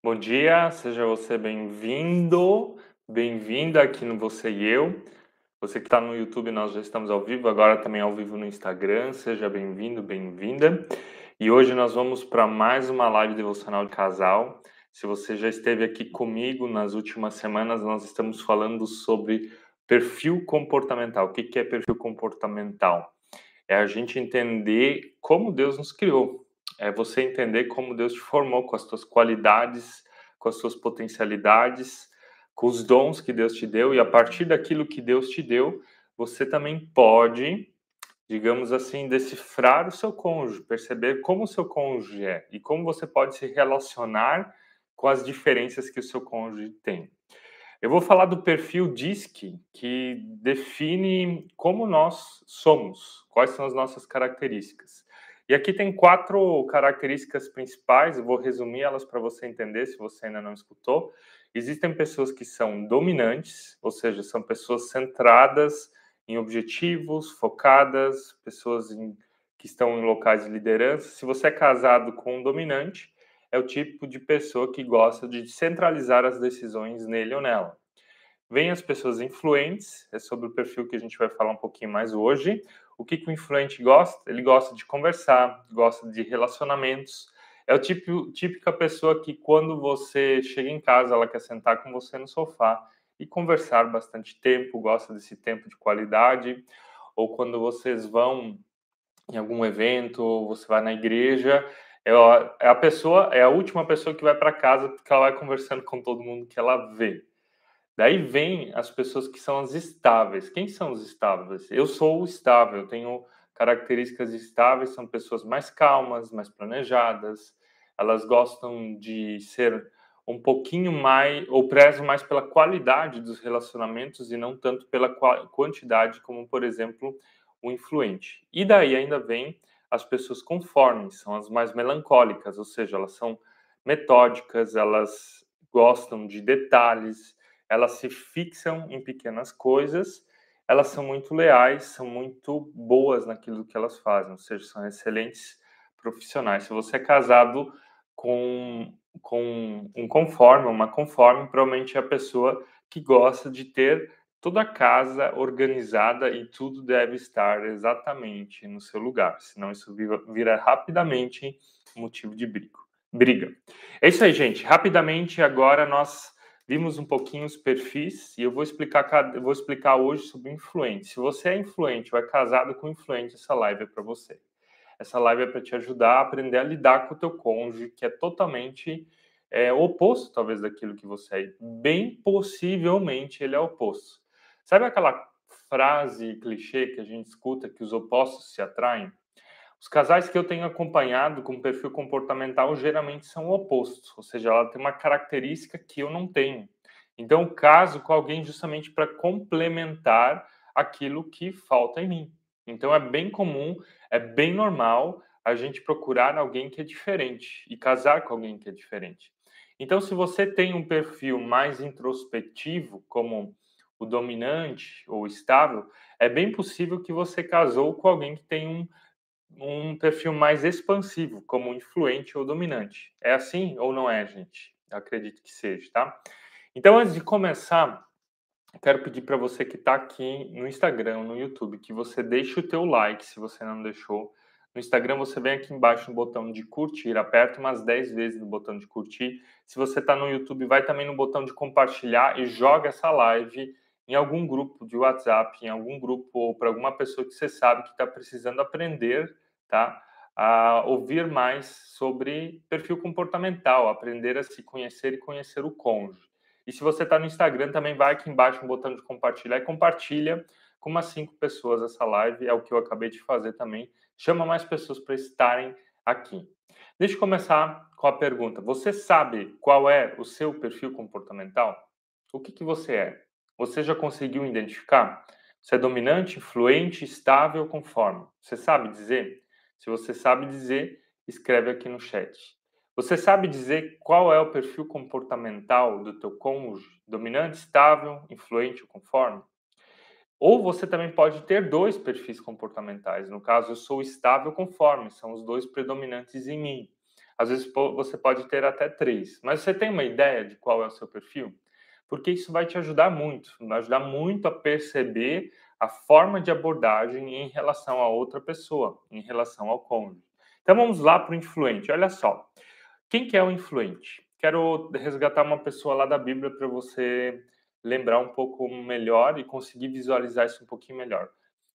Bom dia, seja você bem-vindo, bem-vinda aqui no Você e Eu. Você que está no YouTube, nós já estamos ao vivo, agora também ao vivo no Instagram. Seja bem-vindo, bem-vinda. E hoje nós vamos para mais uma live devocional de casal. Se você já esteve aqui comigo nas últimas semanas, nós estamos falando sobre perfil comportamental. O que é perfil comportamental? É a gente entender como Deus nos criou, é você entender como Deus te formou, com as suas qualidades, com as suas potencialidades, com os dons que Deus te deu, e a partir daquilo que Deus te deu, você também pode, digamos assim, decifrar o seu cônjuge, perceber como o seu cônjuge é e como você pode se relacionar com as diferenças que o seu cônjuge tem. Eu vou falar do perfil DISC, que define como nós somos, quais são as nossas características. E aqui tem quatro características principais, eu vou resumir elas para você entender, se você ainda não escutou. Existem pessoas que são dominantes, ou seja, são pessoas centradas em objetivos, focadas, pessoas em, que estão em locais de liderança. Se você é casado com um dominante, é o tipo de pessoa que gosta de centralizar as decisões nele ou nela. Vem as pessoas influentes, é sobre o perfil que a gente vai falar um pouquinho mais hoje. O que, que o influente gosta? Ele gosta de conversar, gosta de relacionamentos. É o tipo, típica pessoa que quando você chega em casa, ela quer sentar com você no sofá e conversar bastante tempo, gosta desse tempo de qualidade. Ou quando vocês vão em algum evento, ou você vai na igreja, é é a pessoa, é a última pessoa que vai para casa porque ela vai conversando com todo mundo que ela vê. Daí vem as pessoas que são as estáveis. Quem são os estáveis? Eu sou o estável, tenho características estáveis, são pessoas mais calmas, mais planejadas, elas gostam de ser um pouquinho mais, ou prezam mais pela qualidade dos relacionamentos e não tanto pela quantidade, como, por exemplo, o influente. E daí ainda vem as pessoas conformes, são as mais melancólicas, ou seja, elas são metódicas, elas gostam de detalhes, elas se fixam em pequenas coisas, elas são muito leais, são muito boas naquilo que elas fazem, ou seja, são excelentes profissionais. Se você é casado com, com um conforme, uma conforme, provavelmente é a pessoa que gosta de ter toda a casa organizada e tudo deve estar exatamente no seu lugar, senão isso vira, rapidamente motivo de briga. briga. É isso aí, gente. Rapidamente, agora nós Vimos um pouquinho os perfis e eu vou explicar, vou explicar hoje sobre influente. Se você é influente ou é casado com influente, essa live é para você. Essa live é para te ajudar a aprender a lidar com o teu cônjuge, que é totalmente é, oposto, talvez, daquilo que você é. Bem possivelmente ele é oposto. Sabe aquela frase clichê que a gente escuta que os opostos se atraem? Os casais que eu tenho acompanhado com perfil comportamental geralmente são opostos, ou seja, ela tem uma característica que eu não tenho. Então, eu caso com alguém justamente para complementar aquilo que falta em mim. Então, é bem comum, é bem normal a gente procurar alguém que é diferente e casar com alguém que é diferente. Então, se você tem um perfil mais introspectivo, como o dominante ou estável, é bem possível que você casou com alguém que tem um um perfil mais expansivo, como influente ou dominante. É assim ou não é, gente? Eu acredito que seja, tá? Então, antes de começar, quero pedir para você que está aqui no Instagram, no YouTube, que você deixe o teu like, se você não deixou. No Instagram, você vem aqui embaixo no botão de curtir, aperta umas 10 vezes no botão de curtir. Se você está no YouTube, vai também no botão de compartilhar e joga essa live em algum grupo de WhatsApp, em algum grupo ou para alguma pessoa que você sabe que está precisando aprender tá? A ouvir mais sobre perfil comportamental, aprender a se conhecer e conhecer o cônjuge. E se você está no Instagram, também vai aqui embaixo no botão de compartilhar e compartilha com umas cinco pessoas essa live. É o que eu acabei de fazer também. Chama mais pessoas para estarem aqui. Deixa eu começar com a pergunta. Você sabe qual é o seu perfil comportamental? O que, que você é? Você já conseguiu identificar? Você é dominante, influente, estável, conforme? Você sabe dizer? Se você sabe dizer, escreve aqui no chat. Você sabe dizer qual é o perfil comportamental do teu cônjuge? Dominante, estável, influente ou conforme? Ou você também pode ter dois perfis comportamentais. No caso, eu sou estável conforme, são os dois predominantes em mim. Às vezes você pode ter até três. Mas você tem uma ideia de qual é o seu perfil? Porque isso vai te ajudar muito, vai ajudar muito a perceber a forma de abordagem em relação a outra pessoa, em relação ao cônjuge. Então vamos lá para o influente. Olha só, quem que é o influente? Quero resgatar uma pessoa lá da Bíblia para você lembrar um pouco melhor e conseguir visualizar isso um pouquinho melhor.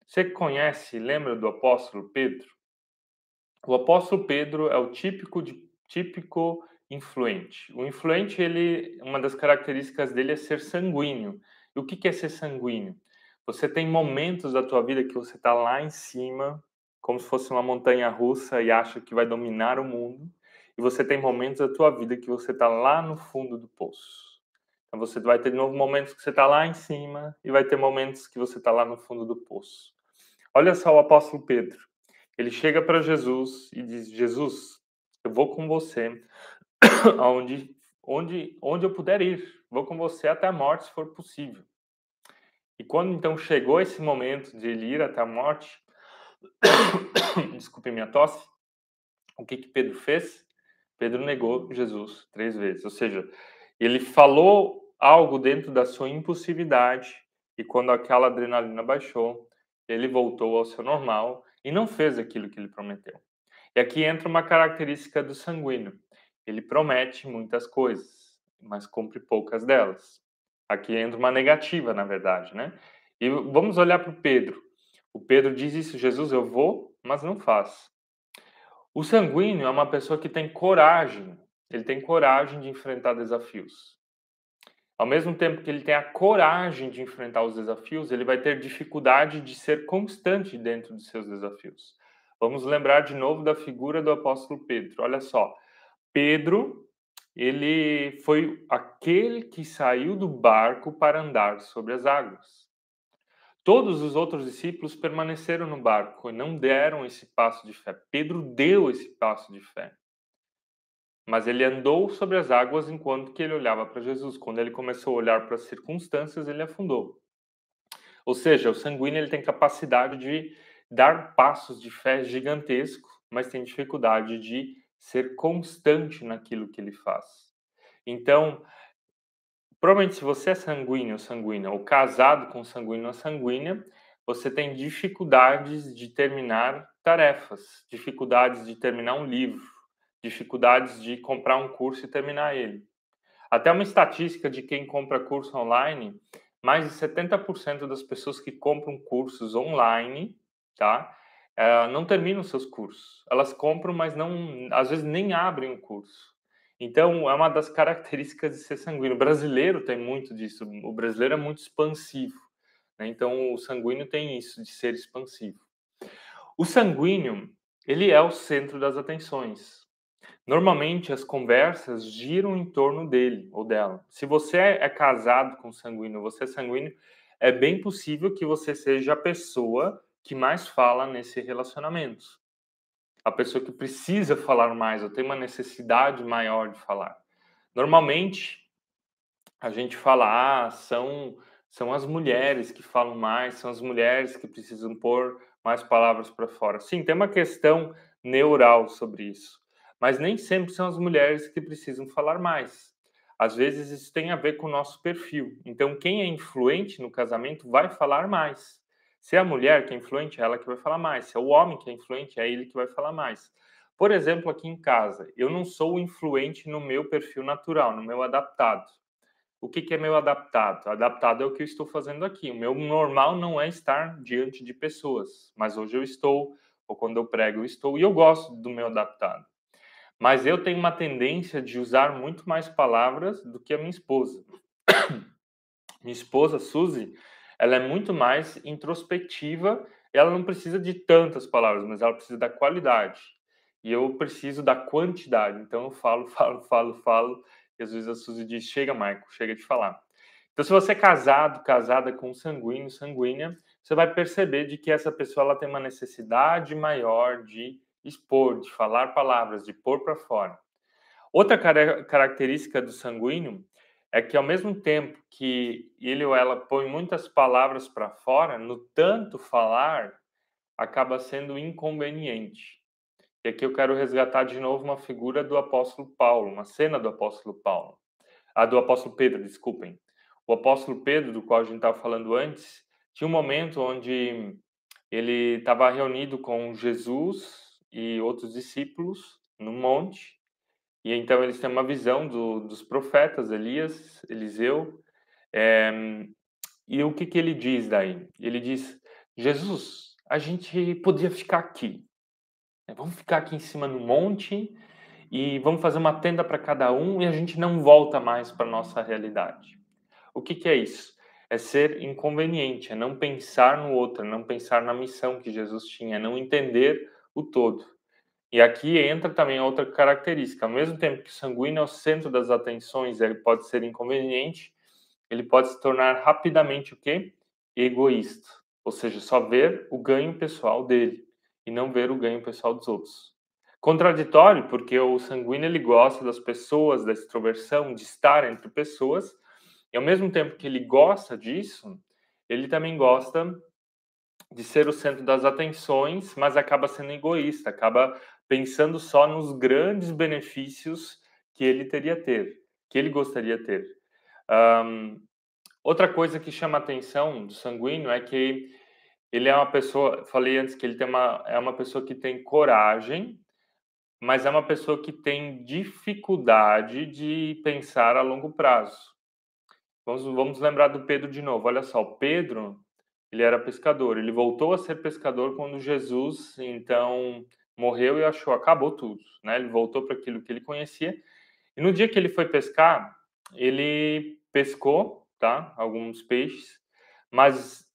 Você conhece, lembra do apóstolo Pedro? O apóstolo Pedro é o típico de típico influente. O influente, ele, uma das características dele é ser sanguíneo. E o que, é ser sanguíneo? Você tem momentos da tua vida que você está lá em cima, como se fosse uma montanha russa e acha que vai dominar o mundo, e você tem momentos da tua vida que você está lá no fundo do poço. Então você vai ter de novo momentos que você está lá em cima e vai ter momentos que você está lá no fundo do poço. Olha só o apóstolo Pedro. Ele chega para Jesus e diz: Jesus, eu vou com você aonde, onde, onde eu puder ir. Vou com você até a morte, se for possível. E quando então chegou esse momento de ele ir até a morte, desculpe minha tosse, o que que Pedro fez? Pedro negou Jesus três vezes, ou seja, ele falou algo dentro da sua impulsividade e quando aquela adrenalina baixou, ele voltou ao seu normal e não fez aquilo que ele prometeu. E aqui entra uma característica do sanguíneo. Ele promete muitas coisas, mas cumpre poucas delas. Aqui entra uma negativa, na verdade, né? E vamos olhar para o Pedro. O Pedro diz isso: Jesus, eu vou, mas não faço. O sanguíneo é uma pessoa que tem coragem, ele tem coragem de enfrentar desafios. Ao mesmo tempo que ele tem a coragem de enfrentar os desafios, ele vai ter dificuldade de ser constante dentro de seus desafios. Vamos lembrar de novo da figura do apóstolo Pedro. Olha só, Pedro ele foi aquele que saiu do barco para andar sobre as águas. Todos os outros discípulos permaneceram no barco e não deram esse passo de fé. Pedro deu esse passo de fé. Mas ele andou sobre as águas enquanto que ele olhava para Jesus. Quando ele começou a olhar para as circunstâncias, ele afundou. Ou seja, o sanguíneo ele tem capacidade de dar passos de fé gigantesco, mas tem dificuldade de ser constante naquilo que ele faz. Então, provavelmente se você é sanguíneo ou sanguínea, ou casado com sanguíneo ou sanguínea, você tem dificuldades de terminar tarefas, dificuldades de terminar um livro, dificuldades de comprar um curso e terminar ele. Até uma estatística de quem compra curso online, mais de 70% das pessoas que compram cursos online, tá? Não terminam seus cursos. Elas compram, mas não, às vezes nem abrem o curso. Então, é uma das características de ser sanguíneo. O brasileiro tem muito disso. O brasileiro é muito expansivo. Né? Então, o sanguíneo tem isso, de ser expansivo. O sanguíneo, ele é o centro das atenções. Normalmente, as conversas giram em torno dele ou dela. Se você é casado com sanguíneo, você é sanguíneo, é bem possível que você seja a pessoa que mais fala nesse relacionamento. A pessoa que precisa falar mais, ou tem uma necessidade maior de falar. Normalmente, a gente fala, ah, são, são as mulheres que falam mais, são as mulheres que precisam pôr mais palavras para fora. Sim, tem uma questão neural sobre isso, mas nem sempre são as mulheres que precisam falar mais. Às vezes isso tem a ver com o nosso perfil. Então, quem é influente no casamento vai falar mais. Se é a mulher que é influente, é ela que vai falar mais. Se é o homem que é influente, é ele que vai falar mais. Por exemplo, aqui em casa, eu não sou influente no meu perfil natural, no meu adaptado. O que, que é meu adaptado? Adaptado é o que eu estou fazendo aqui. O meu normal não é estar diante de pessoas, mas hoje eu estou, ou quando eu prego, eu estou, e eu gosto do meu adaptado. Mas eu tenho uma tendência de usar muito mais palavras do que a minha esposa. minha esposa, Suzy, ela é muito mais introspectiva, ela não precisa de tantas palavras, mas ela precisa da qualidade. E eu preciso da quantidade. Então eu falo, falo, falo, falo, e às vezes a Suzy diz: chega, Marco, chega de falar. Então, se você é casado, casada com sanguíneo, sanguínea, você vai perceber de que essa pessoa ela tem uma necessidade maior de expor, de falar palavras, de pôr para fora. Outra característica do sanguíneo é que ao mesmo tempo que ele ou ela põe muitas palavras para fora, no tanto falar acaba sendo inconveniente. E aqui eu quero resgatar de novo uma figura do apóstolo Paulo, uma cena do apóstolo Paulo. Ah, do apóstolo Pedro, desculpem. O apóstolo Pedro, do qual a gente estava falando antes, tinha um momento onde ele estava reunido com Jesus e outros discípulos no monte, e então eles têm uma visão do, dos profetas Elias, Eliseu, é, e o que, que ele diz daí? Ele diz: Jesus, a gente podia ficar aqui, né? vamos ficar aqui em cima no monte e vamos fazer uma tenda para cada um e a gente não volta mais para nossa realidade. O que, que é isso? É ser inconveniente, é não pensar no outro, é não pensar na missão que Jesus tinha, é não entender o todo. E aqui entra também outra característica. Ao mesmo tempo que o sanguíneo é o centro das atenções, ele pode ser inconveniente, ele pode se tornar rapidamente o quê? Egoísta. Ou seja, só ver o ganho pessoal dele e não ver o ganho pessoal dos outros. Contraditório, porque o sanguíneo ele gosta das pessoas, da extroversão, de estar entre pessoas, e ao mesmo tempo que ele gosta disso, ele também gosta de ser o centro das atenções, mas acaba sendo egoísta, acaba pensando só nos grandes benefícios que ele teria ter, que ele gostaria ter. Um, outra coisa que chama a atenção do sanguíneo é que ele é uma pessoa, falei antes que ele tem uma, é uma pessoa que tem coragem, mas é uma pessoa que tem dificuldade de pensar a longo prazo. Vamos, vamos lembrar do Pedro de novo. Olha só, o Pedro, ele era pescador. Ele voltou a ser pescador quando Jesus, então, morreu e achou, acabou tudo. Né? Ele voltou para aquilo que ele conhecia. E no dia que ele foi pescar, ele pescou, tá? Alguns peixes, mas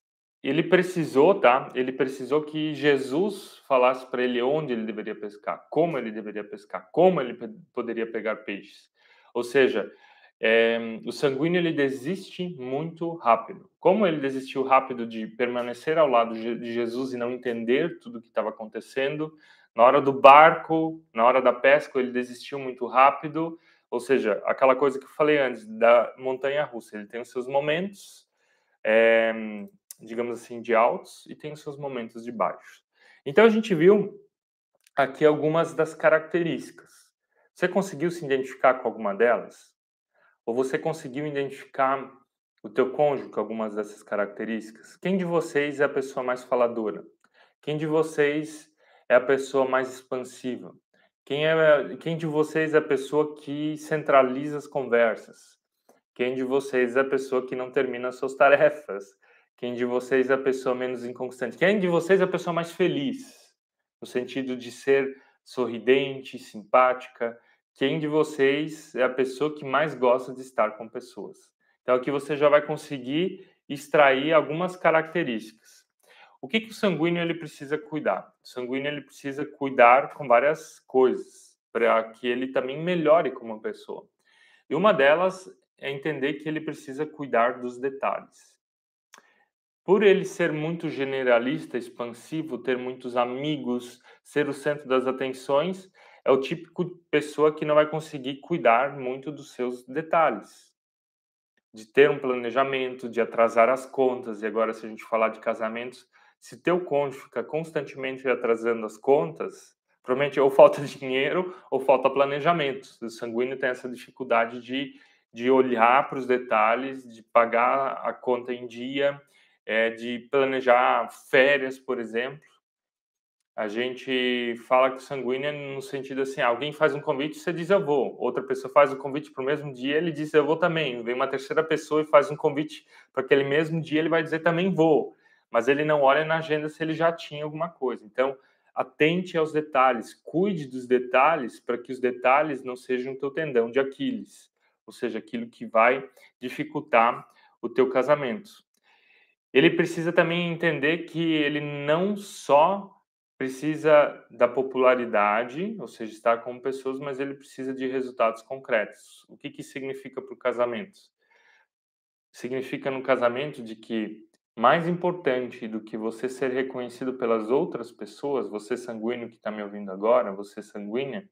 ele precisou, tá? Ele precisou que Jesus falasse para ele onde ele deveria pescar, como ele deveria pescar, como ele poderia pegar peixes. Ou seja, é, o sanguíneo ele desiste muito rápido. Como ele desistiu rápido de permanecer ao lado de Jesus e não entender tudo o que estava acontecendo, na hora do barco, na hora da pesca, ele desistiu muito rápido ou seja, aquela coisa que eu falei antes da montanha russa, ele tem os seus momentos, é, digamos assim, de altos e tem os seus momentos de baixos. Então a gente viu aqui algumas das características. Você conseguiu se identificar com alguma delas? Ou você conseguiu identificar o teu cônjuge com algumas dessas características? Quem de vocês é a pessoa mais faladora? Quem de vocês é a pessoa mais expansiva? Quem, é, quem de vocês é a pessoa que centraliza as conversas? Quem de vocês é a pessoa que não termina suas tarefas? Quem de vocês é a pessoa menos inconstante? Quem de vocês é a pessoa mais feliz? No sentido de ser sorridente, simpática? Quem de vocês é a pessoa que mais gosta de estar com pessoas? Então aqui você já vai conseguir extrair algumas características. O que, que o sanguíneo ele precisa cuidar? O sanguíneo ele precisa cuidar com várias coisas para que ele também melhore como pessoa. E uma delas é entender que ele precisa cuidar dos detalhes. Por ele ser muito generalista, expansivo, ter muitos amigos, ser o centro das atenções, é o típico pessoa que não vai conseguir cuidar muito dos seus detalhes. De ter um planejamento, de atrasar as contas, e agora se a gente falar de casamentos, se teu cônjuge fica constantemente atrasando as contas, provavelmente ou falta dinheiro ou falta planejamento. O sanguíneo tem essa dificuldade de, de olhar para os detalhes, de pagar a conta em dia, é, de planejar férias, por exemplo. A gente fala que o sanguíneo é no sentido assim, alguém faz um convite, você diz eu vou. Outra pessoa faz o convite para o mesmo dia, ele diz eu vou também. Vem uma terceira pessoa e faz um convite para aquele mesmo dia, ele vai dizer também vou mas ele não olha na agenda se ele já tinha alguma coisa. Então, atente aos detalhes, cuide dos detalhes para que os detalhes não sejam o teu tendão de Aquiles, ou seja, aquilo que vai dificultar o teu casamento. Ele precisa também entender que ele não só precisa da popularidade, ou seja, estar com pessoas, mas ele precisa de resultados concretos. O que, que significa para o casamento? Significa no casamento de que mais importante do que você ser reconhecido pelas outras pessoas, você sanguíneo que está me ouvindo agora, você sanguínea,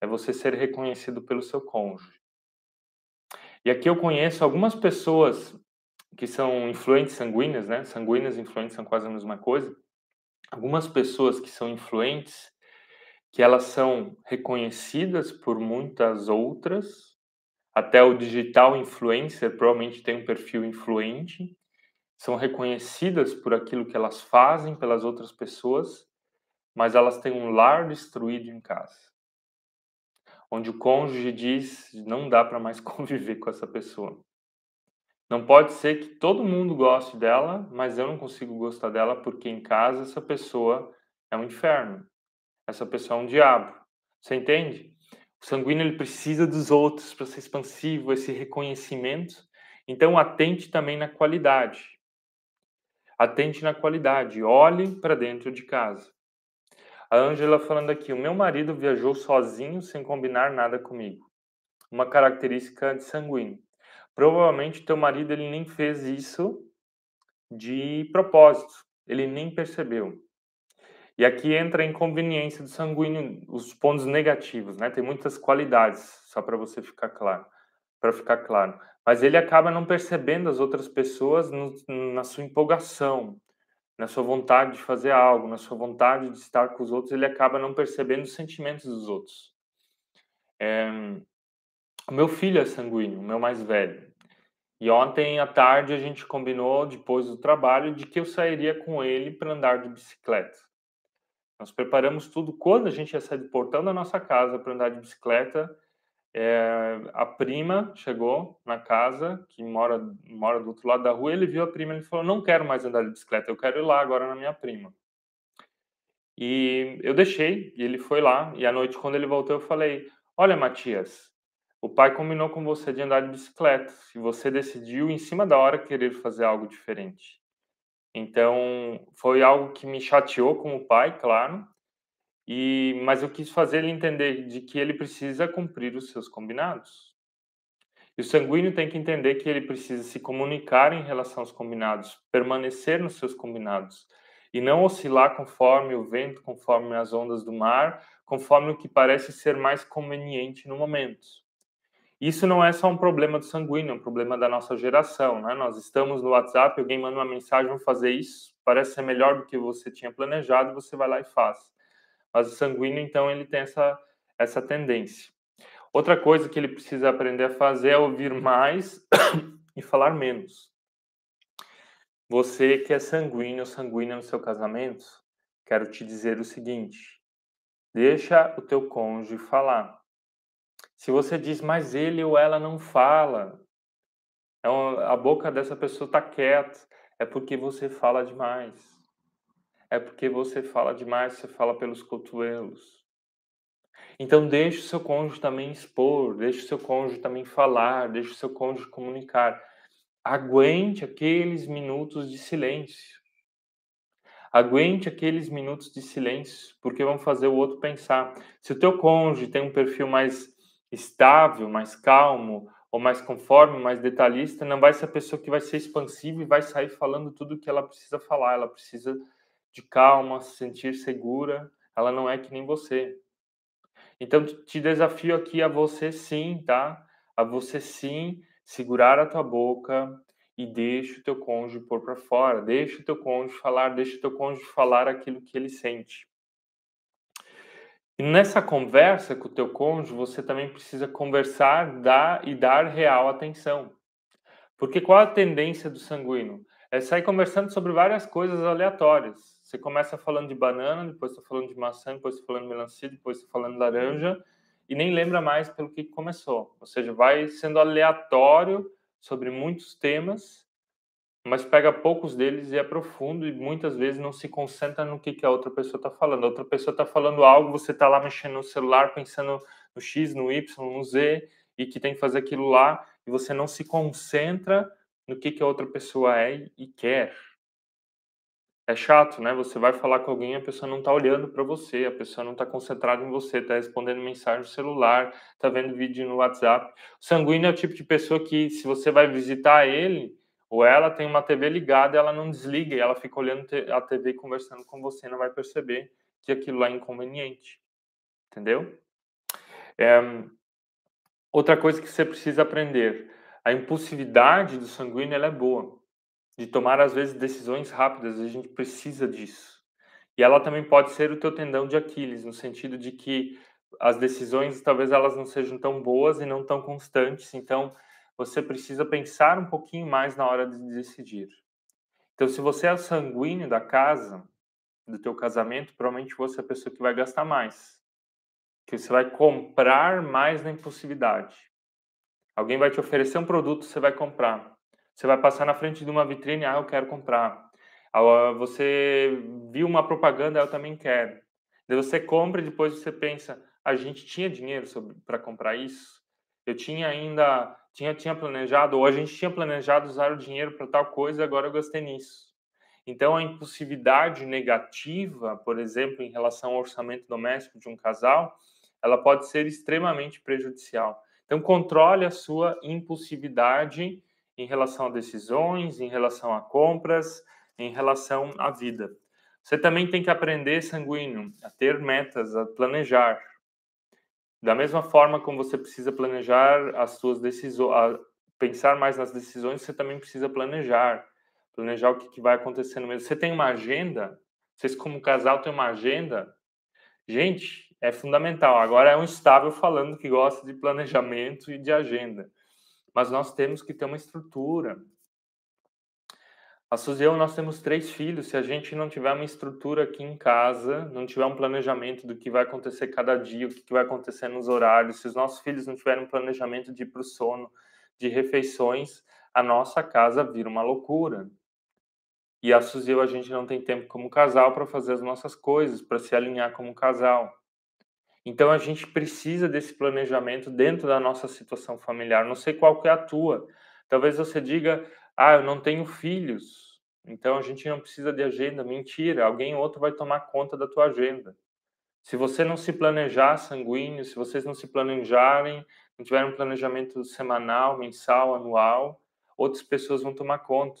é você ser reconhecido pelo seu cônjuge. E aqui eu conheço algumas pessoas que são influentes sanguíneas, né? Sanguíneas e influentes são quase a mesma coisa. Algumas pessoas que são influentes que elas são reconhecidas por muitas outras, até o digital influencer provavelmente tem um perfil influente, são reconhecidas por aquilo que elas fazem pelas outras pessoas, mas elas têm um lar destruído em casa. Onde o cônjuge diz: não dá para mais conviver com essa pessoa. Não pode ser que todo mundo goste dela, mas eu não consigo gostar dela porque em casa essa pessoa é um inferno. Essa pessoa é um diabo. Você entende? O sanguíneo ele precisa dos outros para ser expansivo, esse reconhecimento. Então atente também na qualidade. Atente na qualidade, olhe para dentro de casa. A Ângela falando aqui, o meu marido viajou sozinho sem combinar nada comigo. Uma característica de sanguíneo. Provavelmente teu marido ele nem fez isso de propósito, ele nem percebeu. E aqui entra a inconveniência do sanguíneo, os pontos negativos, né? Tem muitas qualidades, só para você ficar claro, para ficar claro. Mas ele acaba não percebendo as outras pessoas no, na sua empolgação, na sua vontade de fazer algo, na sua vontade de estar com os outros, ele acaba não percebendo os sentimentos dos outros. É, o meu filho é sanguíneo, o meu mais velho. E ontem à tarde a gente combinou, depois do trabalho, de que eu sairia com ele para andar de bicicleta. Nós preparamos tudo quando a gente ia sair do portão da nossa casa para andar de bicicleta. É, a prima chegou na casa, que mora, mora do outro lado da rua, ele viu a prima e falou: Não quero mais andar de bicicleta, eu quero ir lá agora na minha prima. E eu deixei, e ele foi lá. E à noite, quando ele voltou, eu falei: Olha, Matias, o pai combinou com você de andar de bicicleta e você decidiu em cima da hora querer fazer algo diferente. Então, foi algo que me chateou com o pai, claro, e mas eu quis fazer ele entender de que ele precisa cumprir os seus combinados. E o sanguíneo tem que entender que ele precisa se comunicar em relação aos combinados, permanecer nos seus combinados e não oscilar conforme o vento, conforme as ondas do mar, conforme o que parece ser mais conveniente no momento. Isso não é só um problema do sanguíneo, é um problema da nossa geração, né? Nós estamos no WhatsApp, alguém manda uma mensagem, vamos fazer isso, parece ser melhor do que você tinha planejado, você vai lá e faz. Mas o sanguíneo, então, ele tem essa, essa tendência. Outra coisa que ele precisa aprender a fazer é ouvir mais e falar menos. Você que é sanguíneo, sanguínea no seu casamento, quero te dizer o seguinte: deixa o teu cônjuge falar. Se você diz, mas ele ou ela não fala, é a boca dessa pessoa está quieta, é porque você fala demais. É porque você fala demais, você fala pelos cotovelos. Então deixe o seu cônjuge também expor, deixe o seu cônjuge também falar, deixe o seu cônjuge comunicar. Aguente aqueles minutos de silêncio. Aguente aqueles minutos de silêncio, porque vão fazer o outro pensar. Se o teu cônjuge tem um perfil mais estável, mais calmo, ou mais conforme, mais detalhista, não vai ser a pessoa que vai ser expansiva e vai sair falando tudo o que ela precisa falar. Ela precisa de calma, se sentir segura. Ela não é que nem você. Então, te desafio aqui a você sim, tá? A você sim segurar a tua boca e deixa o teu cônjuge pôr para fora. Deixa o teu cônjuge falar, deixa o teu cônjuge falar aquilo que ele sente. E nessa conversa com o teu cônjuge, você também precisa conversar dar, e dar real atenção. Porque qual a tendência do sanguíneo? É sair conversando sobre várias coisas aleatórias. Você começa falando de banana, depois está falando de maçã, depois está falando de melancia, depois está falando de laranja, e nem lembra mais pelo que começou. Ou seja, vai sendo aleatório sobre muitos temas mas pega poucos deles e é profundo e muitas vezes não se concentra no que, que a outra pessoa está falando. A outra pessoa está falando algo, você está lá mexendo no celular, pensando no X, no Y, no Z, e que tem que fazer aquilo lá, e você não se concentra no que, que a outra pessoa é e quer. É chato, né? Você vai falar com alguém, a pessoa não está olhando para você, a pessoa não está concentrada em você, está respondendo mensagem no celular, está vendo vídeo no WhatsApp. O sanguíneo é o tipo de pessoa que, se você vai visitar ele, ou ela tem uma TV ligada, ela não desliga e ela fica olhando a TV conversando com você, não vai perceber que aquilo lá é inconveniente. Entendeu? É, outra coisa que você precisa aprender: a impulsividade do sanguíneo é boa, de tomar às vezes decisões rápidas, a gente precisa disso. E ela também pode ser o teu tendão de Aquiles, no sentido de que as decisões talvez elas não sejam tão boas e não tão constantes, então você precisa pensar um pouquinho mais na hora de decidir. Então, se você é o sanguíneo da casa, do teu casamento, provavelmente você é a pessoa que vai gastar mais. Que você vai comprar mais na impulsividade. Alguém vai te oferecer um produto, você vai comprar. Você vai passar na frente de uma vitrine, ah, eu quero comprar. Ah, você viu uma propaganda, eu também quero. Daí você compra e depois você pensa, a gente tinha dinheiro para comprar isso? Eu tinha ainda tinha, tinha planejado, ou a gente tinha planejado usar o dinheiro para tal coisa, agora eu gastei nisso. Então, a impulsividade negativa, por exemplo, em relação ao orçamento doméstico de um casal, ela pode ser extremamente prejudicial. Então, controle a sua impulsividade em relação a decisões, em relação a compras, em relação à vida. Você também tem que aprender, sanguíneo, a ter metas, a planejar. Da mesma forma como você precisa planejar as suas decisões, pensar mais nas decisões, você também precisa planejar. Planejar o que, que vai acontecer no mês. Você tem uma agenda? Vocês, como casal, têm uma agenda? Gente, é fundamental. Agora é um estável falando que gosta de planejamento e de agenda. Mas nós temos que ter uma estrutura. A Suzy e eu, nós temos três filhos. Se a gente não tiver uma estrutura aqui em casa, não tiver um planejamento do que vai acontecer cada dia, o que vai acontecer nos horários, se os nossos filhos não tiverem um planejamento de ir para o sono, de refeições, a nossa casa vira uma loucura. E a Suzy e eu, a gente não tem tempo como casal para fazer as nossas coisas, para se alinhar como casal. Então a gente precisa desse planejamento dentro da nossa situação familiar. Não sei qual que é a tua. Talvez você diga, ah, eu não tenho filhos, então a gente não precisa de agenda. Mentira, alguém outro vai tomar conta da tua agenda. Se você não se planejar sanguíneo, se vocês não se planejarem, não tiverem um planejamento semanal, mensal, anual, outras pessoas vão tomar conta.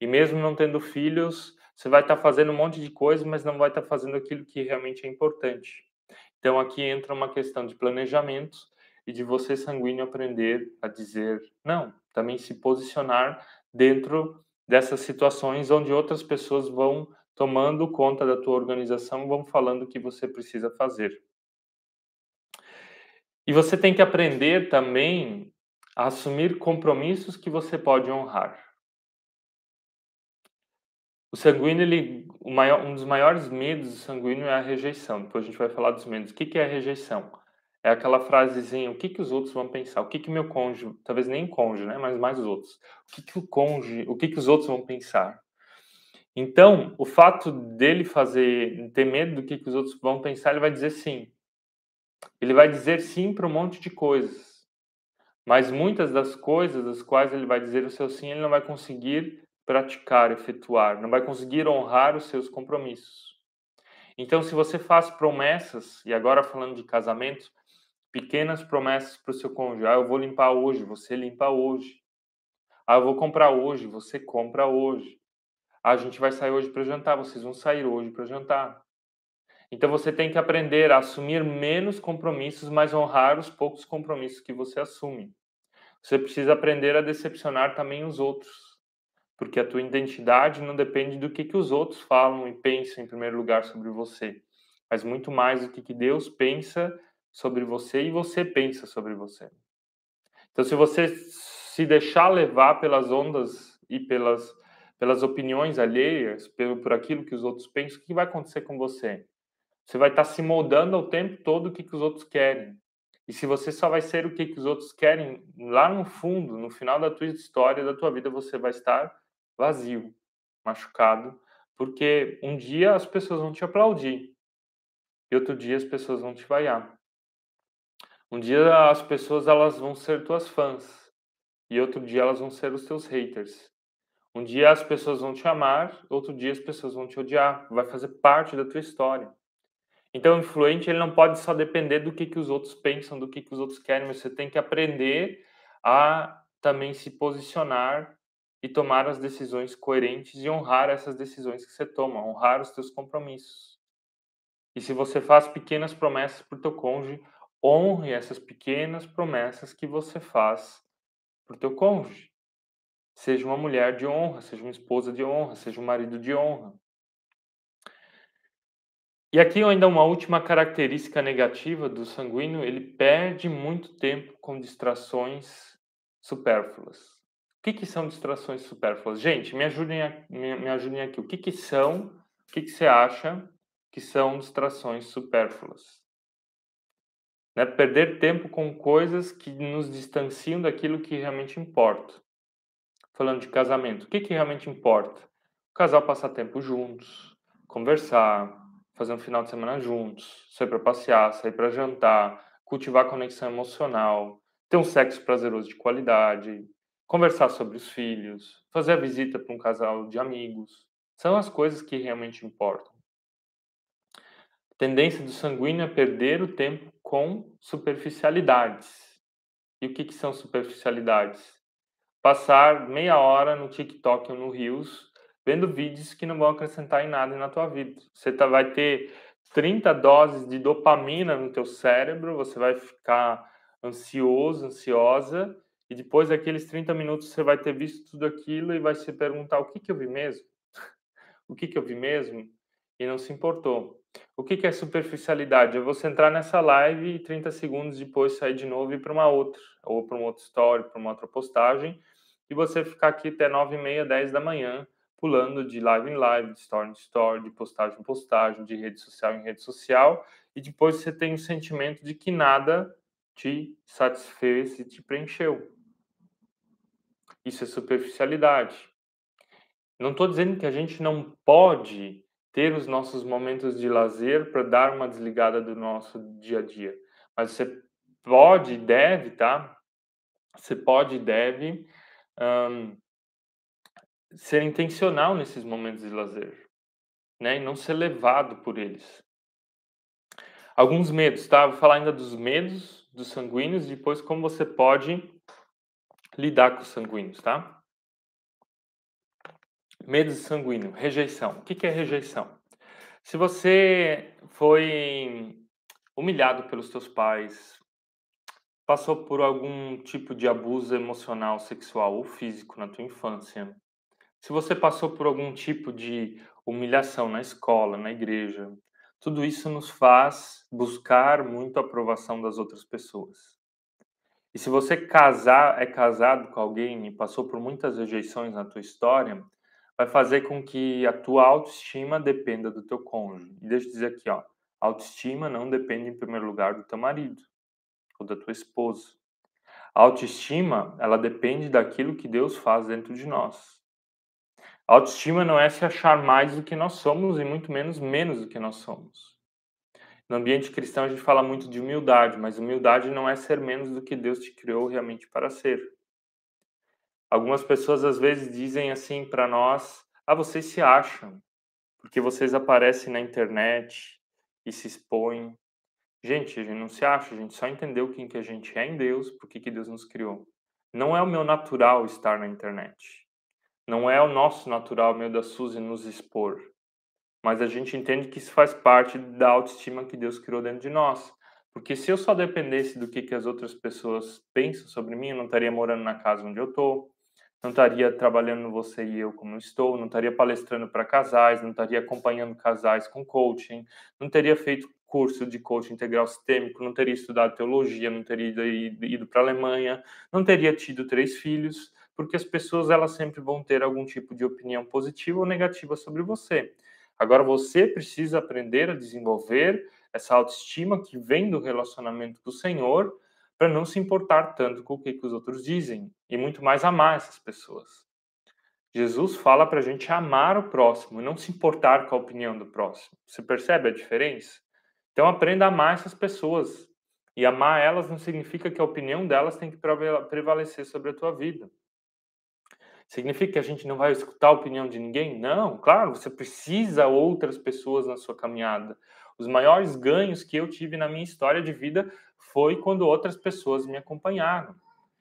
E mesmo não tendo filhos, você vai estar fazendo um monte de coisa, mas não vai estar fazendo aquilo que realmente é importante. Então aqui entra uma questão de planejamento e de você sanguíneo aprender a dizer não, também se posicionar dentro dessas situações onde outras pessoas vão tomando conta da tua organização, vão falando o que você precisa fazer. E você tem que aprender também a assumir compromissos que você pode honrar. O sanguíneo, ele, o maior, um dos maiores medos do sanguíneo é a rejeição. Depois a gente vai falar dos medos. O que, que é a rejeição? É aquela frasezinha, o que, que os outros vão pensar? O que, que meu cônjuge, talvez nem cônjuge, né? Mas mais os outros. O que, que o cônjuge, o que, que os outros vão pensar? Então, o fato dele fazer, ter medo do que, que os outros vão pensar, ele vai dizer sim. Ele vai dizer sim para um monte de coisas. Mas muitas das coisas das quais ele vai dizer o seu sim, ele não vai conseguir praticar, efetuar, não vai conseguir honrar os seus compromissos. Então, se você faz promessas, e agora falando de casamento, pequenas promessas para o seu cônjuge. Ah, eu vou limpar hoje, você limpa hoje. Ah, eu vou comprar hoje, você compra hoje. Ah, a gente vai sair hoje para jantar, vocês vão sair hoje para jantar. Então você tem que aprender a assumir menos compromissos, mas honrar os poucos compromissos que você assume. Você precisa aprender a decepcionar também os outros, porque a tua identidade não depende do que, que os outros falam e pensam em primeiro lugar sobre você, mas muito mais do que, que Deus pensa sobre você e você pensa sobre você. Então, se você se deixar levar pelas ondas e pelas, pelas opiniões alheias, pelo, por aquilo que os outros pensam, o que vai acontecer com você? Você vai estar se moldando ao tempo todo o que, que os outros querem. E se você só vai ser o que, que os outros querem, lá no fundo, no final da tua história, da tua vida, você vai estar vazio, machucado, porque um dia as pessoas vão te aplaudir e outro dia as pessoas vão te vaiar. Um dia as pessoas elas vão ser tuas fãs e outro dia elas vão ser os teus haters. Um dia as pessoas vão te amar, outro dia as pessoas vão te odiar. Vai fazer parte da tua história. Então, o influente ele não pode só depender do que, que os outros pensam, do que, que os outros querem, mas você tem que aprender a também se posicionar e tomar as decisões coerentes e honrar essas decisões que você toma, honrar os teus compromissos. E se você faz pequenas promessas para o teu cônjuge, honre essas pequenas promessas que você faz para o teu cônjuge. Seja uma mulher de honra, seja uma esposa de honra, seja um marido de honra. E aqui ainda uma última característica negativa do sanguíneo, ele perde muito tempo com distrações supérfluas. O que, que são distrações supérfluas? Gente, me ajudem, me, me ajudem aqui. O que, que são, o que, que você acha que são distrações supérfluas? Né? Perder tempo com coisas que nos distanciam daquilo que realmente importa. Falando de casamento, o que, que realmente importa? O casal passar tempo juntos, conversar, fazer um final de semana juntos, sair para passear, sair para jantar, cultivar conexão emocional, ter um sexo prazeroso de qualidade, conversar sobre os filhos, fazer a visita para um casal de amigos. São as coisas que realmente importam. A tendência do sanguíneo é perder o tempo com superficialidades. E o que, que são superficialidades? Passar meia hora no TikTok ou no Reels vendo vídeos que não vão acrescentar em nada na tua vida. Você tá, vai ter 30 doses de dopamina no teu cérebro, você vai ficar ansioso, ansiosa, e depois daqueles 30 minutos você vai ter visto tudo aquilo e vai se perguntar o que, que eu vi mesmo? o que, que eu vi mesmo? E não se importou. O que, que é superficialidade? É você entrar nessa live e 30 segundos depois sair de novo e ir para uma outra, ou para um outro story, para uma outra postagem, e você ficar aqui até 9 e meia, 10 da manhã, pulando de live em live, de story em story, de postagem em postagem, de rede social em rede social, e depois você tem o sentimento de que nada te satisfez e te preencheu. Isso é superficialidade. Não estou dizendo que a gente não pode ter os nossos momentos de lazer para dar uma desligada do nosso dia a dia, mas você pode e deve, tá? Você pode e deve um, ser intencional nesses momentos de lazer, né? E não ser levado por eles. Alguns medos, tá? Vou falar ainda dos medos dos sanguíneos, depois como você pode lidar com os sanguíneos, tá? Medo sanguíneo, rejeição. O que é rejeição? Se você foi humilhado pelos seus pais, passou por algum tipo de abuso emocional, sexual ou físico na tua infância, se você passou por algum tipo de humilhação na escola, na igreja, tudo isso nos faz buscar muito a aprovação das outras pessoas. E se você casar, é casado com alguém e passou por muitas rejeições na tua história, vai fazer com que a tua autoestima dependa do teu cônjuge. E deixa eu dizer aqui, ó, autoestima não depende em primeiro lugar do teu marido ou da tua esposa. A autoestima, ela depende daquilo que Deus faz dentro de nós. Autoestima não é se achar mais do que nós somos e muito menos menos do que nós somos. No ambiente cristão a gente fala muito de humildade, mas humildade não é ser menos do que Deus te criou realmente para ser. Algumas pessoas às vezes dizem assim para nós: "Ah, vocês se acham porque vocês aparecem na internet e se expõem". Gente, a gente não se acha, a gente só entendeu quem que a gente é em Deus, por que Deus nos criou. Não é o meu natural estar na internet. Não é o nosso natural, meio da Suzy, nos expor. Mas a gente entende que isso faz parte da autoestima que Deus criou dentro de nós. Porque se eu só dependesse do que, que as outras pessoas pensam sobre mim, eu não estaria morando na casa onde eu estou, não estaria trabalhando você e eu como estou, não estaria palestrando para casais, não estaria acompanhando casais com coaching, não teria feito curso de coaching integral sistêmico, não teria estudado teologia, não teria ido para a Alemanha, não teria tido três filhos, porque as pessoas elas sempre vão ter algum tipo de opinião positiva ou negativa sobre você. Agora você precisa aprender a desenvolver essa autoestima que vem do relacionamento com o Senhor, para não se importar tanto com o que, que os outros dizem e muito mais amar essas pessoas. Jesus fala para a gente amar o próximo e não se importar com a opinião do próximo. Você percebe a diferença? Então aprenda a amar essas pessoas. E amar elas não significa que a opinião delas tem que prevalecer sobre a tua vida. Significa que a gente não vai escutar a opinião de ninguém? Não, claro, você precisa outras pessoas na sua caminhada. Os maiores ganhos que eu tive na minha história de vida foi quando outras pessoas me acompanharam.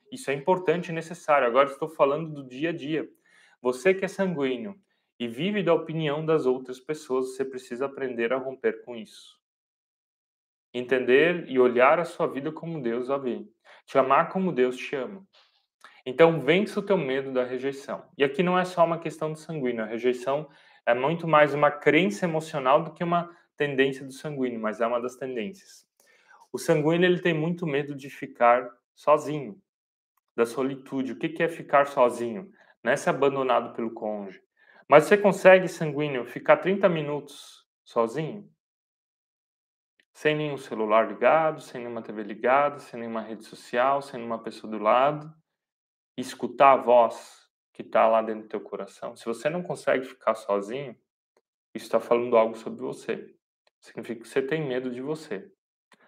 Isso é importante e necessário. Agora estou falando do dia a dia. Você que é sanguíneo e vive da opinião das outras pessoas, você precisa aprender a romper com isso. Entender e olhar a sua vida como Deus a vê. Te amar como Deus te ama. Então, vence o teu medo da rejeição. E aqui não é só uma questão de sanguíneo, a rejeição é muito mais uma crença emocional do que uma tendência do sanguíneo, mas é uma das tendências. O sanguíneo ele tem muito medo de ficar sozinho, da solitude. O que é ficar sozinho? Não é ser abandonado pelo cônjuge. Mas você consegue, sanguíneo, ficar 30 minutos sozinho? Sem nenhum celular ligado, sem nenhuma TV ligada, sem nenhuma rede social, sem nenhuma pessoa do lado. Escutar a voz que está lá dentro do teu coração. Se você não consegue ficar sozinho, isso está falando algo sobre você. Significa que você tem medo de você.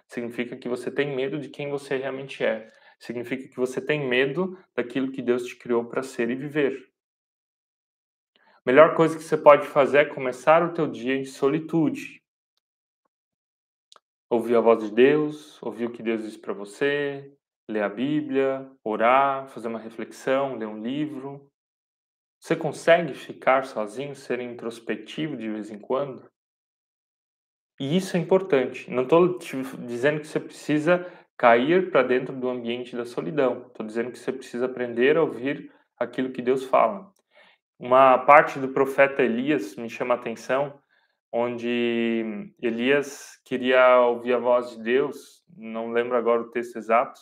Significa que você tem medo de quem você realmente é. Significa que você tem medo daquilo que Deus te criou para ser e viver. A melhor coisa que você pode fazer é começar o teu dia em solitude. Ouvir a voz de Deus, ouvir o que Deus diz para você, ler a Bíblia, orar, fazer uma reflexão, ler um livro. Você consegue ficar sozinho, ser introspectivo de vez em quando? E isso é importante. Não estou dizendo que você precisa cair para dentro do ambiente da solidão. Estou dizendo que você precisa aprender a ouvir aquilo que Deus fala. Uma parte do profeta Elias me chama a atenção, onde Elias queria ouvir a voz de Deus, não lembro agora o texto exato,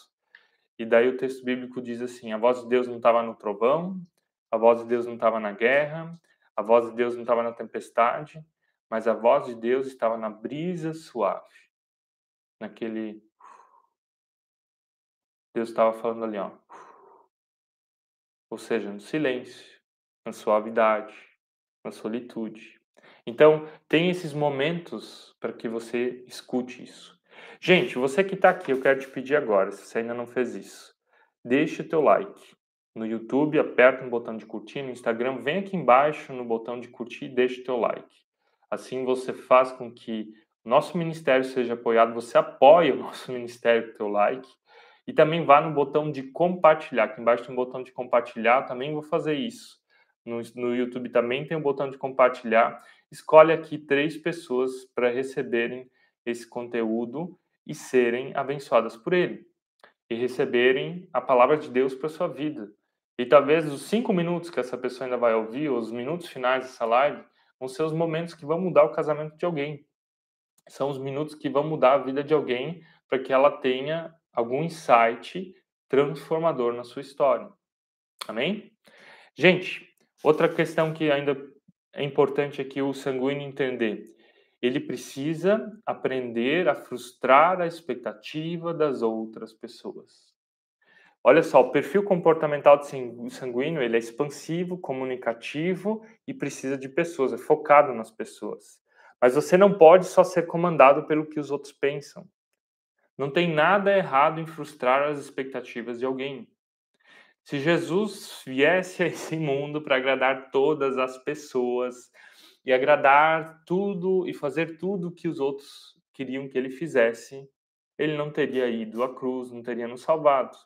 e daí o texto bíblico diz assim: a voz de Deus não estava no trovão, a voz de Deus não estava na guerra, a voz de Deus não estava na tempestade, mas a voz de Deus estava na brisa suave, naquele. Deus estava falando ali, ó. Ou seja, no silêncio, na suavidade, na solitude. Então, tem esses momentos para que você escute isso. Gente, você que está aqui, eu quero te pedir agora, se você ainda não fez isso, deixe o teu like. No YouTube, aperta no botão de curtir, no Instagram, vem aqui embaixo no botão de curtir e deixe o teu like. Assim você faz com que nosso ministério seja apoiado, você apoia o nosso ministério com o teu like. E também vá no botão de compartilhar. Aqui embaixo tem um botão de compartilhar, também vou fazer isso. No, no YouTube também tem um botão de compartilhar. Escolhe aqui três pessoas para receberem esse conteúdo e serem abençoadas por ele. E receberem a palavra de Deus para sua vida. E talvez os cinco minutos que essa pessoa ainda vai ouvir, ou os minutos finais dessa live, vão ser os momentos que vão mudar o casamento de alguém. São os minutos que vão mudar a vida de alguém para que ela tenha algum insight transformador na sua história. Amém? Gente, outra questão que ainda é importante aqui o sanguíneo entender. Ele precisa aprender a frustrar a expectativa das outras pessoas. Olha só, o perfil comportamental sanguíneo ele é expansivo, comunicativo e precisa de pessoas, é focado nas pessoas. Mas você não pode só ser comandado pelo que os outros pensam. Não tem nada errado em frustrar as expectativas de alguém. Se Jesus viesse a esse mundo para agradar todas as pessoas e agradar tudo e fazer tudo que os outros queriam que ele fizesse, ele não teria ido à cruz, não teria nos salvado.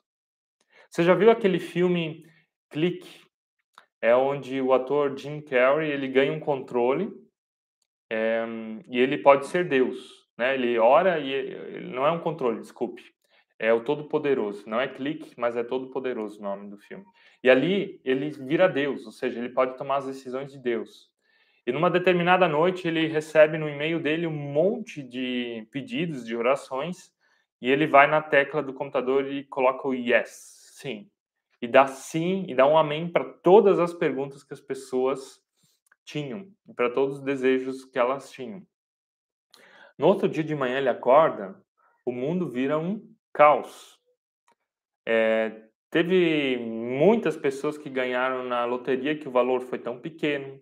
Você já viu aquele filme Clique? É onde o ator Jim Carrey ele ganha um controle é, e ele pode ser Deus, né? Ele ora e ele não é um controle, desculpe, é o Todo-Poderoso. Não é Clique, mas é Todo-Poderoso o nome do filme. E ali ele vira Deus, ou seja, ele pode tomar as decisões de Deus. E numa determinada noite ele recebe no e-mail dele um monte de pedidos, de orações, e ele vai na tecla do computador e coloca o yes sim. E dá sim, e dá um amém para todas as perguntas que as pessoas tinham, para todos os desejos que elas tinham. No outro dia de manhã ele acorda, o mundo vira um caos. É, teve muitas pessoas que ganharam na loteria que o valor foi tão pequeno.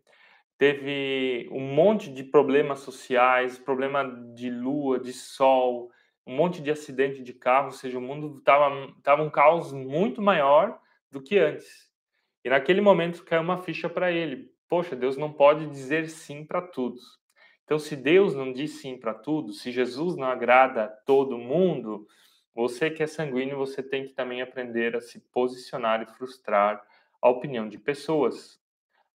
Teve um monte de problemas sociais, problema de lua, de sol, um monte de acidente de carro, ou seja, o mundo estava tava um caos muito maior do que antes. E naquele momento caiu uma ficha para ele. Poxa, Deus não pode dizer sim para tudo. Então, se Deus não diz sim para tudo, se Jesus não agrada a todo mundo, você que é sanguíneo, você tem que também aprender a se posicionar e frustrar a opinião de pessoas.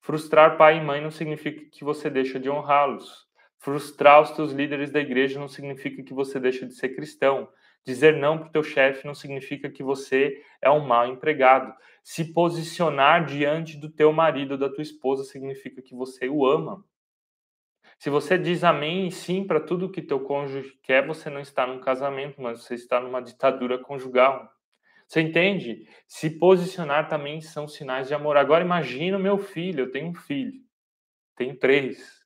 Frustrar pai e mãe não significa que você deixa de honrá-los. Frustrar os teus líderes da igreja não significa que você deixa de ser cristão. Dizer não para o teu chefe não significa que você é um mau empregado. Se posicionar diante do teu marido da tua esposa significa que você o ama. Se você diz amém e sim para tudo que teu cônjuge quer, você não está num casamento, mas você está numa ditadura conjugal. Você entende? Se posicionar também são sinais de amor. Agora imagina o meu filho, eu tenho um filho, tenho três.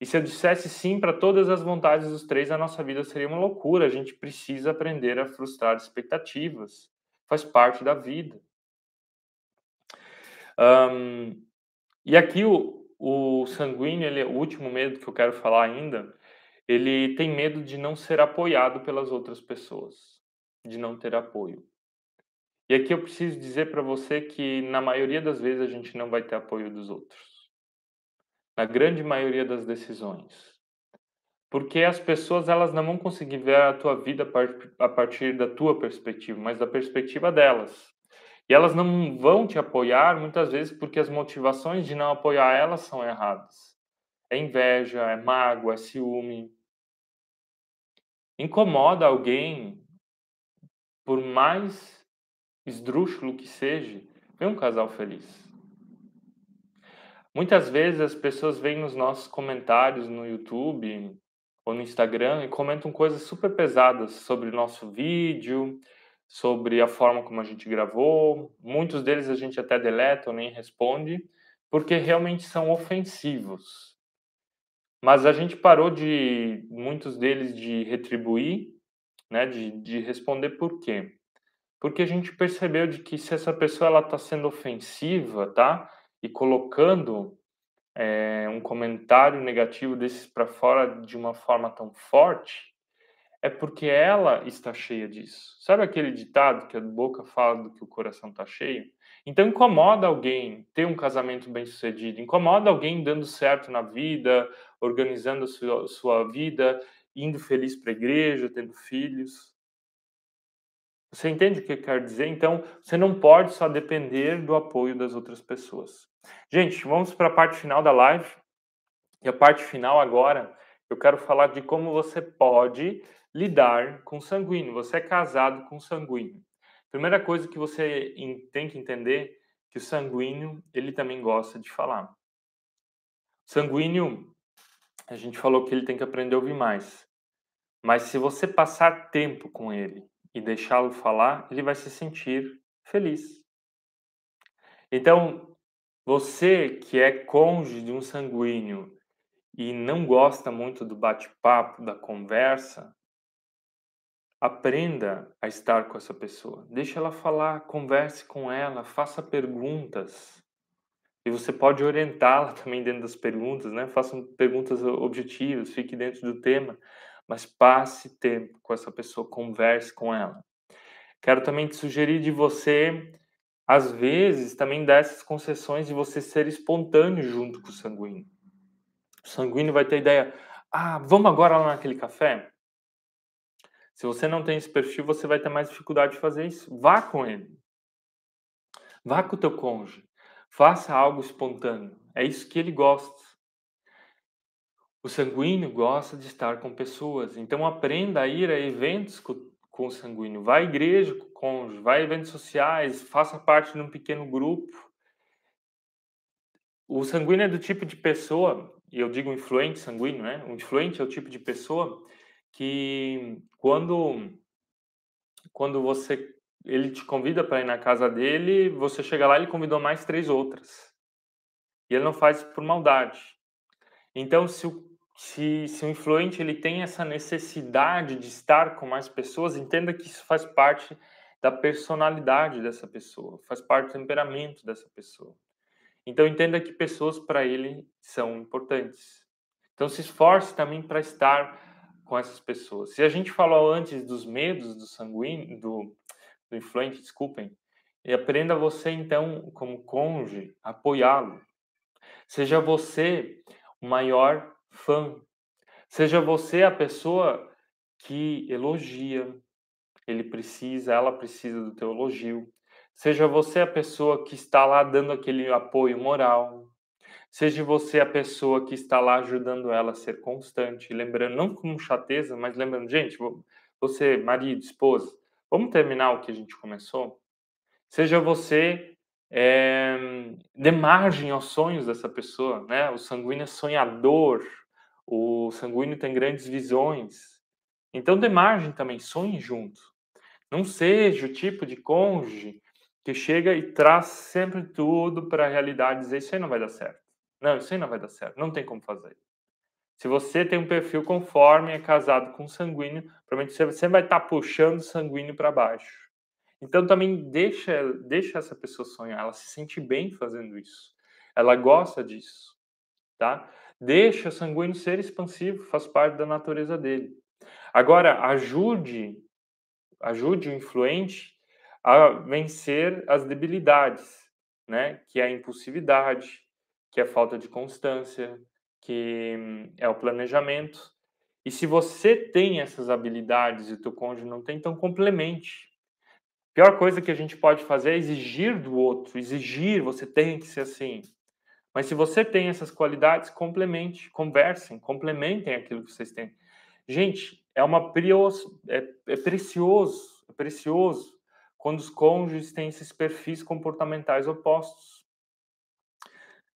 E se eu dissesse sim para todas as vontades dos três, a nossa vida seria uma loucura. A gente precisa aprender a frustrar expectativas. Faz parte da vida. Um, e aqui o, o sanguíneo, ele, é o último medo que eu quero falar ainda, ele tem medo de não ser apoiado pelas outras pessoas, de não ter apoio. E aqui eu preciso dizer para você que na maioria das vezes a gente não vai ter apoio dos outros na grande maioria das decisões. Porque as pessoas elas não vão conseguir ver a tua vida a partir da tua perspectiva, mas da perspectiva delas. E elas não vão te apoiar muitas vezes porque as motivações de não apoiar elas são erradas. É inveja, é mágoa, é ciúme. Incomoda alguém, por mais esdrúxulo que seja, ver um casal feliz. Muitas vezes as pessoas vêm nos nossos comentários no YouTube ou no Instagram e comentam coisas super pesadas sobre o nosso vídeo, sobre a forma como a gente gravou. Muitos deles a gente até deleta ou nem responde, porque realmente são ofensivos. Mas a gente parou de, muitos deles, de retribuir, né, de, de responder por quê? Porque a gente percebeu de que se essa pessoa ela está sendo ofensiva, tá? e colocando é, um comentário negativo desses para fora de uma forma tão forte, é porque ela está cheia disso. Sabe aquele ditado que a boca fala do que o coração está cheio? Então incomoda alguém ter um casamento bem sucedido, incomoda alguém dando certo na vida, organizando a sua, sua vida, indo feliz para a igreja, tendo filhos. Você entende o que eu quero dizer? Então, você não pode só depender do apoio das outras pessoas. Gente, vamos para a parte final da live. E a parte final agora, eu quero falar de como você pode lidar com sanguíneo. Você é casado com sanguíneo. Primeira coisa que você tem que entender que o sanguíneo, ele também gosta de falar. Sanguíneo, a gente falou que ele tem que aprender a ouvir mais. Mas se você passar tempo com ele, e deixá-lo falar, ele vai se sentir feliz. Então, você que é cônjuge de um sanguíneo e não gosta muito do bate-papo, da conversa, aprenda a estar com essa pessoa. Deixe ela falar, converse com ela, faça perguntas. E você pode orientá-la também dentro das perguntas, né? Faça perguntas objetivas, fique dentro do tema mas passe tempo com essa pessoa, converse com ela. Quero também te sugerir de você, às vezes, também dar essas concessões de você ser espontâneo junto com o sanguíneo. O sanguíneo vai ter a ideia, ah, vamos agora lá naquele café? Se você não tem esse perfil, você vai ter mais dificuldade de fazer isso. Vá com ele. Vá com o teu cônjuge. Faça algo espontâneo. É isso que ele gosta. O sanguíneo gosta de estar com pessoas, então aprenda a ir a eventos com, o sanguíneo. Vá à igreja com o cônjuge, vá a eventos sociais, faça parte de um pequeno grupo. O sanguíneo é do tipo de pessoa, e eu digo influente sanguíneo, né? O influente é o tipo de pessoa que quando quando você ele te convida para ir na casa dele, você chega lá e ele convidou mais três outras. E ele não faz por maldade. Então, se o se, se o influente ele tem essa necessidade de estar com mais pessoas, entenda que isso faz parte da personalidade dessa pessoa, faz parte do temperamento dessa pessoa. Então entenda que pessoas para ele são importantes. Então se esforce também para estar com essas pessoas. Se a gente falou antes dos medos do sanguíneo, do, do influente, desculpem, e aprenda você então como cônjuge apoiá-lo. Seja você o maior fã. Seja você a pessoa que elogia, ele precisa, ela precisa do teu elogio. Seja você a pessoa que está lá dando aquele apoio moral. Seja você a pessoa que está lá ajudando ela a ser constante, lembrando, não com chateza, mas lembrando, gente, você, marido, esposa, vamos terminar o que a gente começou? Seja você é, dê margem aos sonhos dessa pessoa, né? O sanguíneo é sonhador, o sanguíneo tem grandes visões. Então dê margem também, sonhe junto. Não seja o tipo de cônjuge que chega e traz sempre tudo para a realidade dizer isso aí não vai dar certo. Não, isso aí não vai dar certo, não tem como fazer. Se você tem um perfil conforme, é casado com sanguíneo, provavelmente você vai estar tá puxando sanguíneo para baixo. Então também deixa, deixa essa pessoa sonhar, ela se sente bem fazendo isso. Ela gosta disso, tá? Deixa o sanguíneo ser expansivo, faz parte da natureza dele. Agora, ajude, ajude o influente a vencer as debilidades, né? Que é a impulsividade, que é a falta de constância, que hum, é o planejamento. E se você tem essas habilidades e o teu cônjuge não tem, então complemente. A pior coisa que a gente pode fazer é exigir do outro, exigir, você tem que ser assim. Mas se você tem essas qualidades, complemente, conversem, complementem aquilo que vocês têm. Gente, é uma prios, é, é precioso, é precioso quando os cônjuges têm esses perfis comportamentais opostos.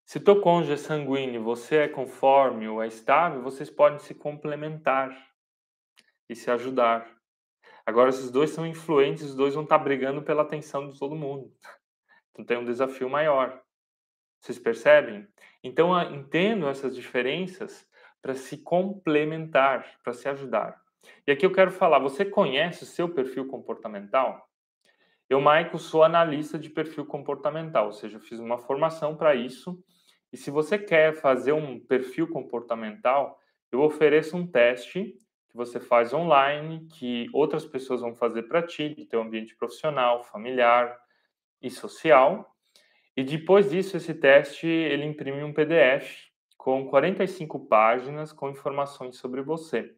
Se teu cônjuge é sanguíneo, você é conforme ou é estável, vocês podem se complementar e se ajudar. Agora, esses dois são influentes, os dois vão estar brigando pela atenção de todo mundo. Então tem um desafio maior. Vocês percebem? Então, entendo essas diferenças para se complementar, para se ajudar. E aqui eu quero falar, você conhece o seu perfil comportamental? Eu, Maico, sou analista de perfil comportamental, ou seja, eu fiz uma formação para isso e se você quer fazer um perfil comportamental, eu ofereço um teste que você faz online, que outras pessoas vão fazer para ti, do teu ambiente profissional, familiar e social. E depois disso, esse teste, ele imprime um PDF com 45 páginas com informações sobre você.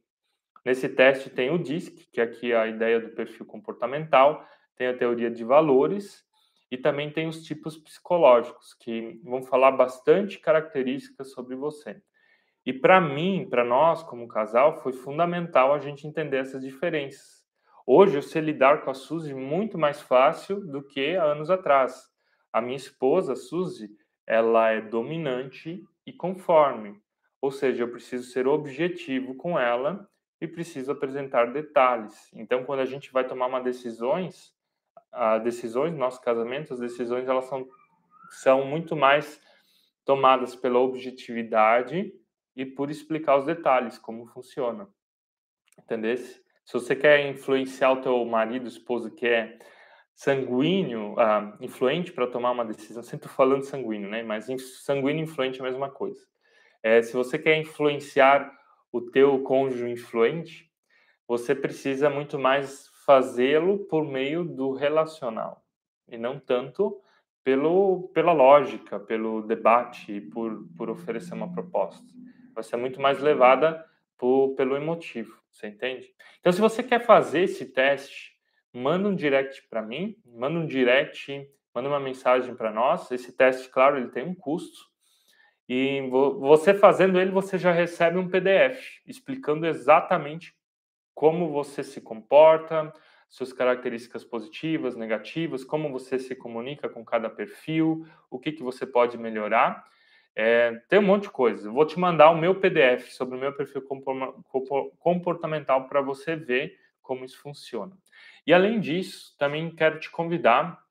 Nesse teste tem o DISC, que é aqui a ideia do perfil comportamental, tem a teoria de valores e também tem os tipos psicológicos, que vão falar bastante características sobre você. E para mim, para nós como casal, foi fundamental a gente entender essas diferenças. Hoje eu sei lidar com a Suzy muito mais fácil do que há anos atrás. A minha esposa, Suzy, ela é dominante e conforme. Ou seja, eu preciso ser objetivo com ela e preciso apresentar detalhes. Então, quando a gente vai tomar uma decisões, as decisões nosso casamento, as decisões elas são, são muito mais tomadas pela objetividade e por explicar os detalhes, como funciona. Entendeu? Se você quer influenciar o teu marido, esposo que é sanguíneo, uh, influente para tomar uma decisão, sempre falando sanguíneo, né? Mas sanguíneo e influente é a mesma coisa. É, se você quer influenciar o teu cônjuge influente, você precisa muito mais fazê-lo por meio do relacional e não tanto pelo, pela lógica, pelo debate, por, por oferecer uma proposta. Vai ser muito mais levada por, pelo emotivo, você entende? Então, se você quer fazer esse teste, manda um direct para mim, manda um direct, manda uma mensagem para nós. Esse teste, claro, ele tem um custo. E você fazendo ele, você já recebe um PDF explicando exatamente como você se comporta, suas características positivas, negativas, como você se comunica com cada perfil, o que, que você pode melhorar. É, tem um monte de coisa. vou te mandar o meu PDF sobre o meu perfil comportamental para você ver como isso funciona. E além disso, também quero te convidar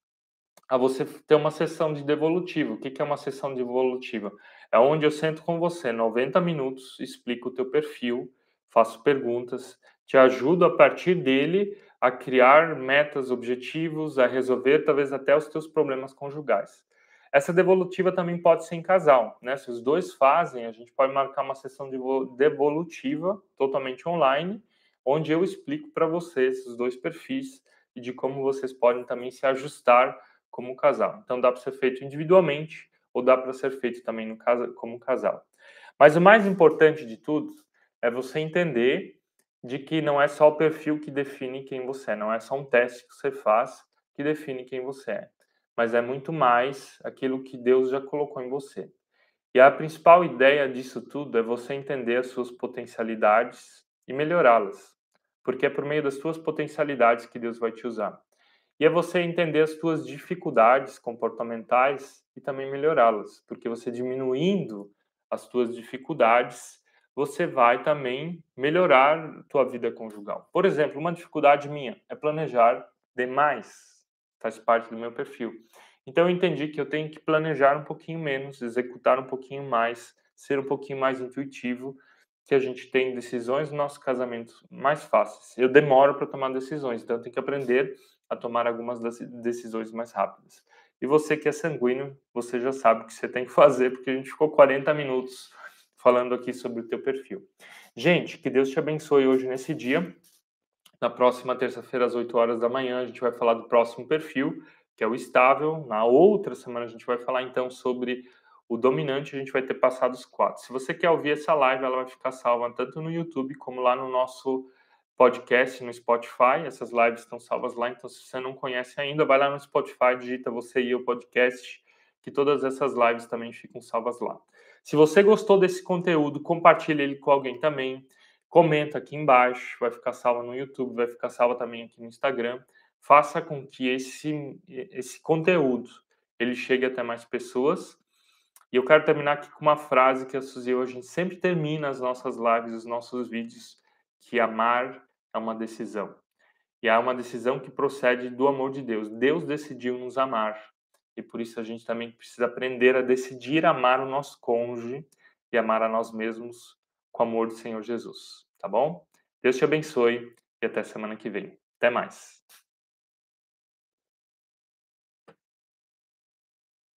a você ter uma sessão de devolutivo. O que, é uma sessão de devolutiva? É onde eu sento com você 90 minutos, explico o teu perfil, faço perguntas, te ajudo a partir dele a criar metas, objetivos, a resolver talvez até os teus problemas conjugais. Essa devolutiva também pode ser em casal, né? Se os dois fazem, a gente pode marcar uma sessão de devolutiva totalmente online, onde eu explico para vocês os dois perfis e de como vocês podem também se ajustar como casal. Então dá para ser feito individualmente ou dá para ser feito também no caso como casal. Mas o mais importante de tudo é você entender de que não é só o perfil que define quem você é, não é só um teste que você faz que define quem você é, mas é muito mais aquilo que Deus já colocou em você. E a principal ideia disso tudo é você entender as suas potencialidades e melhorá-las, porque é por meio das suas potencialidades que Deus vai te usar. E é você entender as suas dificuldades comportamentais e também melhorá-las, porque você diminuindo as suas dificuldades, você vai também melhorar tua vida conjugal. Por exemplo, uma dificuldade minha é planejar demais, faz parte do meu perfil. Então eu entendi que eu tenho que planejar um pouquinho menos, executar um pouquinho mais, ser um pouquinho mais intuitivo, que a gente tem decisões no nosso casamento mais fáceis. Eu demoro para tomar decisões, então eu tenho que aprender a tomar algumas decisões mais rápidas. E você que é sanguíneo, você já sabe o que você tem que fazer, porque a gente ficou 40 minutos falando aqui sobre o teu perfil. Gente, que Deus te abençoe hoje nesse dia. Na próxima terça-feira, às 8 horas da manhã, a gente vai falar do próximo perfil, que é o estável. Na outra semana, a gente vai falar então sobre o dominante. A gente vai ter passado os quatro. Se você quer ouvir essa live, ela vai ficar salva tanto no YouTube como lá no nosso podcast no Spotify. Essas lives estão salvas lá. Então, se você não conhece ainda, vai lá no Spotify, digita você e o podcast, que todas essas lives também ficam salvas lá. Se você gostou desse conteúdo, compartilhe ele com alguém também. Comenta aqui embaixo, vai ficar salva no YouTube, vai ficar salva também aqui no Instagram. Faça com que esse, esse conteúdo ele chegue até mais pessoas. E eu quero terminar aqui com uma frase que a Suzy hoje sempre termina as nossas lives, os nossos vídeos, que amar é uma decisão. E é uma decisão que procede do amor de Deus. Deus decidiu nos amar. E por isso a gente também precisa aprender a decidir amar o nosso cônjuge e amar a nós mesmos com o amor do Senhor Jesus. Tá bom? Deus te abençoe e até semana que vem. Até mais.